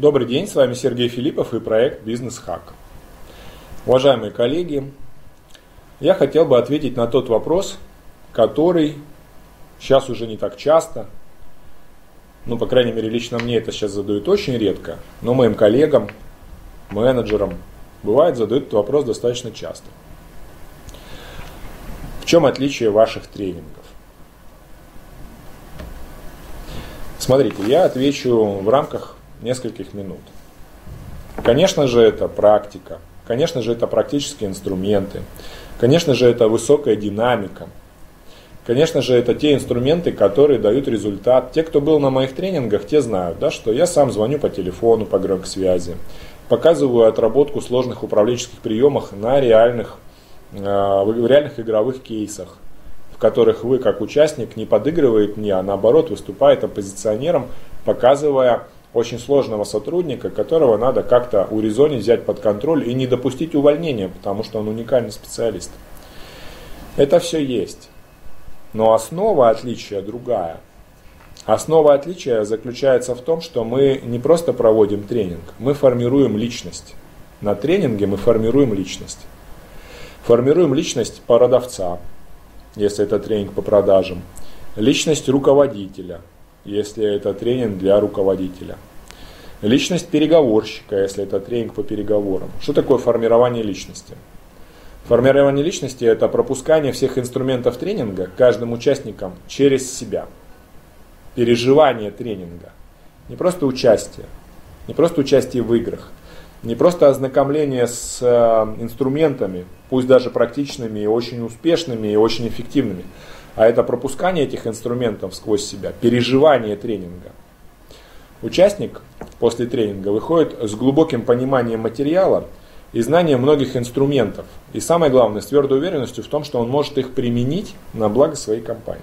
Добрый день, с вами Сергей Филиппов и проект Бизнес Хак. Уважаемые коллеги, я хотел бы ответить на тот вопрос, который сейчас уже не так часто, ну, по крайней мере, лично мне это сейчас задают очень редко, но моим коллегам, менеджерам, бывает задают этот вопрос достаточно часто. В чем отличие ваших тренингов? Смотрите, я отвечу в рамках нескольких минут. Конечно же, это практика, конечно же, это практические инструменты, конечно же, это высокая динамика, конечно же, это те инструменты, которые дают результат. Те, кто был на моих тренингах, те знают, да, что я сам звоню по телефону, по громкосвязи, показываю отработку сложных управленческих приемах на реальных, э, в реальных игровых кейсах которых вы как участник не подыгрывает мне, а наоборот выступает оппозиционером, показывая очень сложного сотрудника, которого надо как-то урезонить, взять под контроль и не допустить увольнения, потому что он уникальный специалист. Это все есть. Но основа отличия другая. Основа отличия заключается в том, что мы не просто проводим тренинг, мы формируем личность. На тренинге мы формируем личность. Формируем личность продавца, если это тренинг по продажам. Личность руководителя, если это тренинг для руководителя. Личность переговорщика, если это тренинг по переговорам. Что такое формирование личности? Формирование личности – это пропускание всех инструментов тренинга каждым участником через себя. Переживание тренинга. Не просто участие, не просто участие в играх, не просто ознакомление с э, инструментами, пусть даже практичными и очень успешными и очень эффективными, а это пропускание этих инструментов сквозь себя, переживание тренинга. Участник после тренинга выходит с глубоким пониманием материала и знанием многих инструментов. И самое главное, с твердой уверенностью в том, что он может их применить на благо своей компании.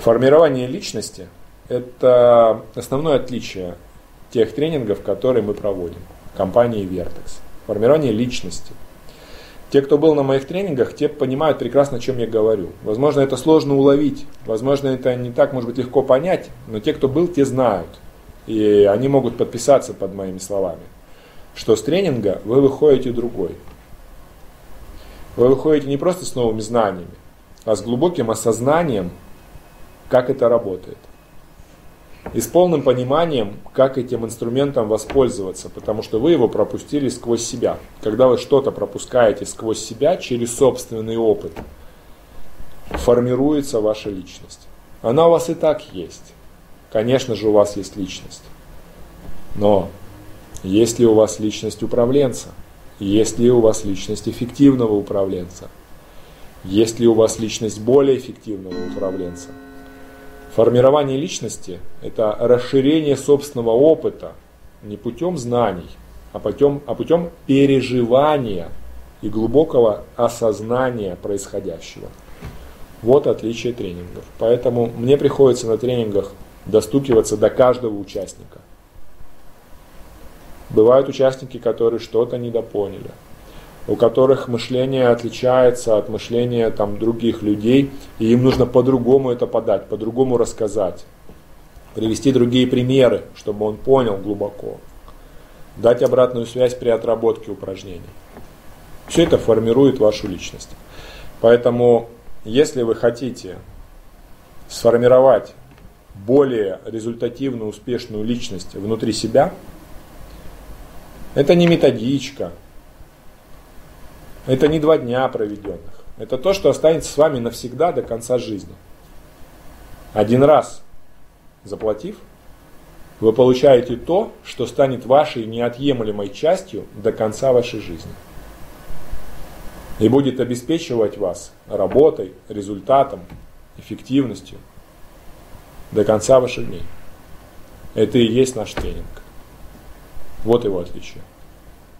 Формирование личности – это основное отличие тех тренингов, которые мы проводим, компании Vertex. Формирование личности. Те, кто был на моих тренингах, те понимают прекрасно, о чем я говорю. Возможно, это сложно уловить, возможно, это не так, может быть, легко понять, но те, кто был, те знают. И они могут подписаться под моими словами, что с тренинга вы выходите другой. Вы выходите не просто с новыми знаниями, а с глубоким осознанием, как это работает и с полным пониманием, как этим инструментом воспользоваться, потому что вы его пропустили сквозь себя. Когда вы что-то пропускаете сквозь себя через собственный опыт, формируется ваша личность. Она у вас и так есть. Конечно же, у вас есть личность. Но есть ли у вас личность управленца? Есть ли у вас личность эффективного управленца? Есть ли у вас личность более эффективного управленца? Формирование личности – это расширение собственного опыта не путем знаний, а путем, а путем переживания и глубокого осознания происходящего. Вот отличие тренингов. Поэтому мне приходится на тренингах достукиваться до каждого участника. Бывают участники, которые что-то недопоняли – у которых мышление отличается от мышления там, других людей, и им нужно по-другому это подать, по-другому рассказать, привести другие примеры, чтобы он понял глубоко, дать обратную связь при отработке упражнений. Все это формирует вашу личность. Поэтому, если вы хотите сформировать более результативную, успешную личность внутри себя, это не методичка, это не два дня проведенных. Это то, что останется с вами навсегда до конца жизни. Один раз заплатив, вы получаете то, что станет вашей неотъемлемой частью до конца вашей жизни. И будет обеспечивать вас работой, результатом, эффективностью до конца ваших дней. Это и есть наш тренинг. Вот его отличие.